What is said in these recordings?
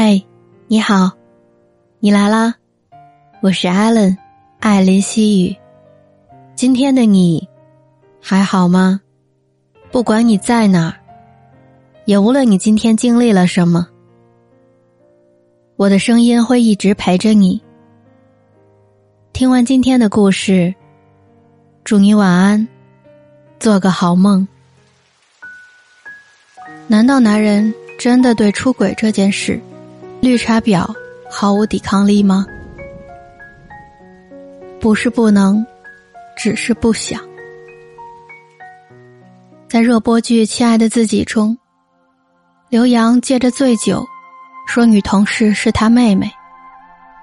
嘿，你好，你来啦，我是艾伦，艾琳西语。今天的你还好吗？不管你在哪儿，也无论你今天经历了什么，我的声音会一直陪着你。听完今天的故事，祝你晚安，做个好梦。难道男人真的对出轨这件事？绿茶婊毫无抵抗力吗？不是不能，只是不想。在热播剧《亲爱的自己》中，刘洋借着醉酒，说女同事是他妹妹，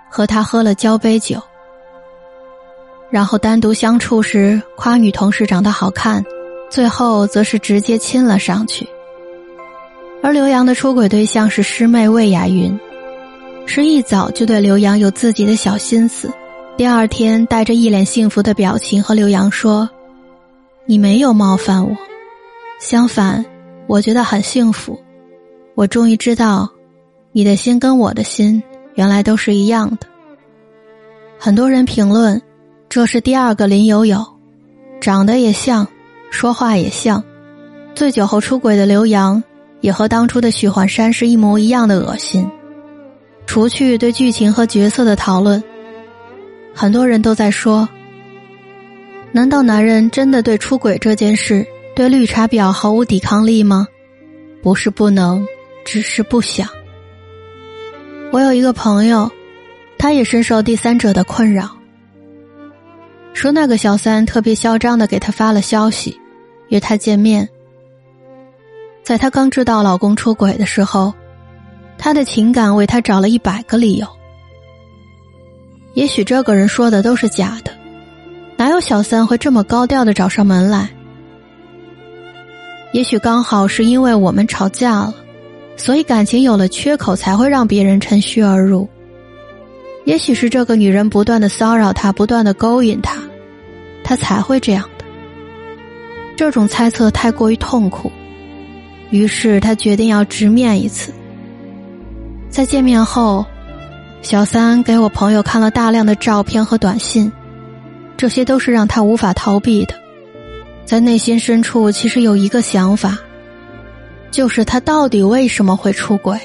和他喝了交杯酒，然后单独相处时夸女同事长得好看，最后则是直接亲了上去。而刘洋的出轨对象是师妹魏雅云。是一早就对刘洋有自己的小心思，第二天带着一脸幸福的表情和刘洋说：“你没有冒犯我，相反，我觉得很幸福。我终于知道，你的心跟我的心原来都是一样的。”很多人评论，这是第二个林有有，长得也像，说话也像，醉酒后出轨的刘洋，也和当初的许幻山是一模一样的恶心。除去对剧情和角色的讨论，很多人都在说：难道男人真的对出轨这件事对绿茶婊毫无抵抗力吗？不是不能，只是不想。我有一个朋友，他也深受第三者的困扰，说那个小三特别嚣张的给他发了消息，约他见面。在他刚知道老公出轨的时候。他的情感为他找了一百个理由，也许这个人说的都是假的，哪有小三会这么高调的找上门来？也许刚好是因为我们吵架了，所以感情有了缺口，才会让别人趁虚而入。也许是这个女人不断的骚扰他，不断的勾引他，他才会这样的。这种猜测太过于痛苦，于是他决定要直面一次。在见面后，小三给我朋友看了大量的照片和短信，这些都是让他无法逃避的。在内心深处，其实有一个想法，就是他到底为什么会出轨？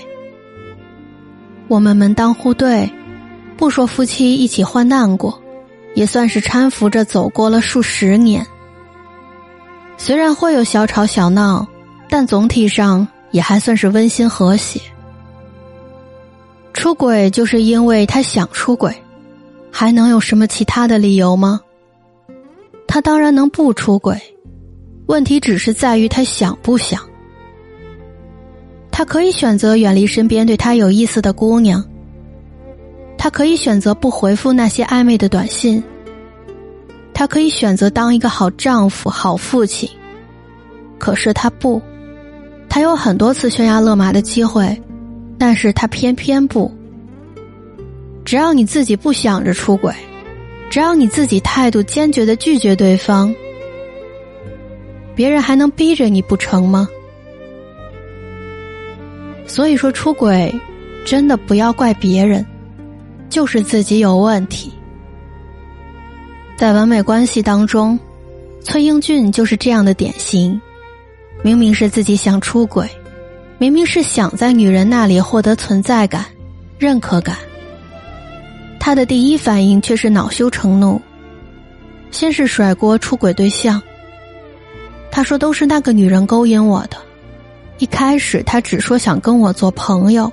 我们门当户对，不说夫妻一起患难过，也算是搀扶着走过了数十年。虽然会有小吵小闹，但总体上也还算是温馨和谐。出轨就是因为他想出轨，还能有什么其他的理由吗？他当然能不出轨，问题只是在于他想不想。他可以选择远离身边对他有意思的姑娘，他可以选择不回复那些暧昧的短信，他可以选择当一个好丈夫、好父亲，可是他不，他有很多次悬崖勒马的机会。但是他偏偏不。只要你自己不想着出轨，只要你自己态度坚决的拒绝对方，别人还能逼着你不成吗？所以说，出轨真的不要怪别人，就是自己有问题。在完美关系当中，崔英俊就是这样的典型，明明是自己想出轨。明明是想在女人那里获得存在感、认可感，他的第一反应却是恼羞成怒，先是甩锅出轨对象。他说都是那个女人勾引我的，一开始他只说想跟我做朋友，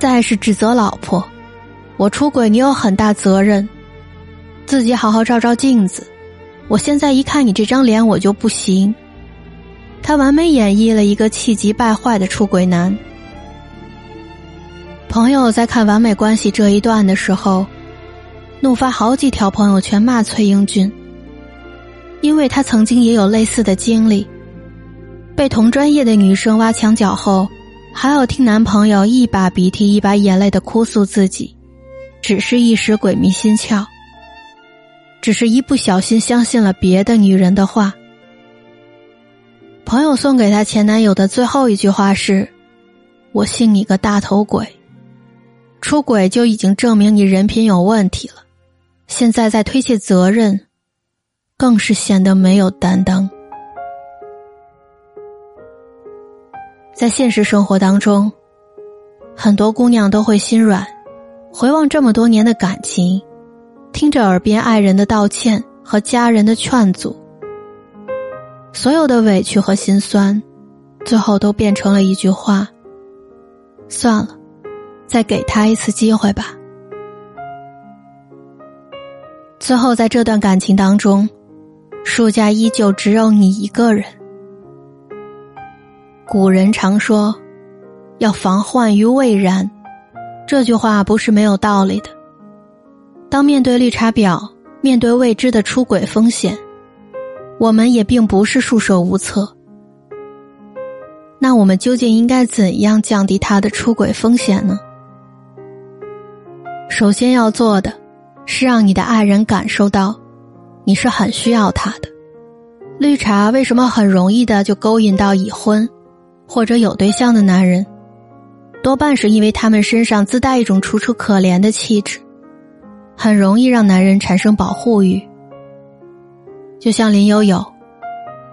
再是指责老婆，我出轨你有很大责任，自己好好照照镜子，我现在一看你这张脸我就不行。他完美演绎了一个气急败坏的出轨男。朋友在看完美关系这一段的时候，怒发好几条朋友圈骂崔英俊，因为他曾经也有类似的经历，被同专业的女生挖墙脚后，还要听男朋友一把鼻涕一把眼泪的哭诉自己，只是一时鬼迷心窍，只是一不小心相信了别的女人的话。朋友送给她前男友的最后一句话是：“我信你个大头鬼。”出轨就已经证明你人品有问题了，现在再推卸责任，更是显得没有担当。在现实生活当中，很多姑娘都会心软，回望这么多年的感情，听着耳边爱人的道歉和家人的劝阻，所有的委屈和心酸，最后都变成了一句话：算了，再给他一次机会吧。最后，在这段感情当中，树家依旧只有你一个人。古人常说：“要防患于未然。”这句话不是没有道理的。当面对绿茶婊，面对未知的出轨风险，我们也并不是束手无策。那我们究竟应该怎样降低他的出轨风险呢？首先要做的，是让你的爱人感受到，你是很需要他的。绿茶为什么很容易的就勾引到已婚？或者有对象的男人，多半是因为他们身上自带一种楚楚可怜的气质，很容易让男人产生保护欲。就像林有有，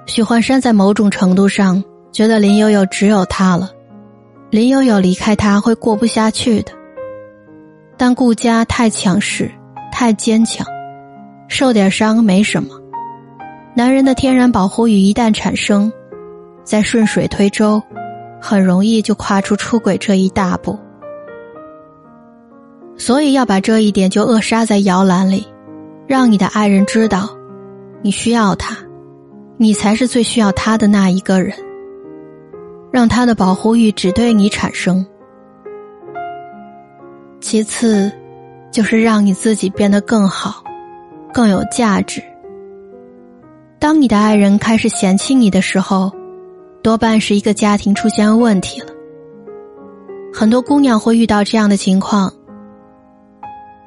许幻山在某种程度上觉得林有有只有他了，林有有离开他会过不下去的。但顾家太强势，太坚强，受点伤没什么，男人的天然保护欲一旦产生。在顺水推舟，很容易就跨出出轨这一大步。所以要把这一点就扼杀在摇篮里，让你的爱人知道，你需要他，你才是最需要他的那一个人。让他的保护欲只对你产生。其次，就是让你自己变得更好，更有价值。当你的爱人开始嫌弃你的时候。多半是一个家庭出现问题了。很多姑娘会遇到这样的情况：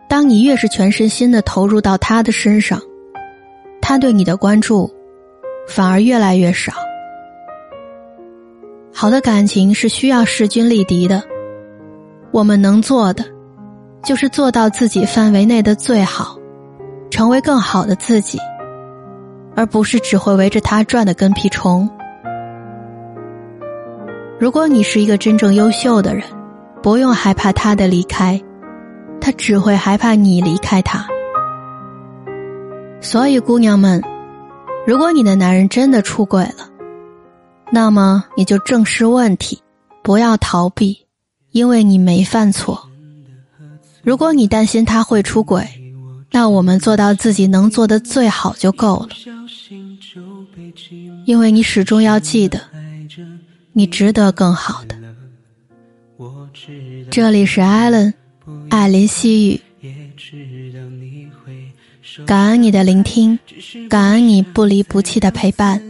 当你越是全身心的投入到他的身上，他对你的关注反而越来越少。好的感情是需要势均力敌的，我们能做的就是做到自己范围内的最好，成为更好的自己，而不是只会围着他转的跟屁虫。如果你是一个真正优秀的人，不用害怕他的离开，他只会害怕你离开他。所以，姑娘们，如果你的男人真的出轨了，那么你就正视问题，不要逃避，因为你没犯错。如果你担心他会出轨，那我们做到自己能做的最好就够了，因为你始终要记得。你值得更好的。这里是艾伦，艾琳细语。感恩你的聆听，感恩你不离不弃的陪伴。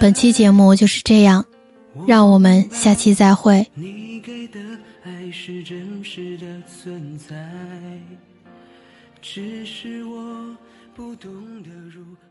本期节目就是这样，让我们下期再会。只是我不懂得如何。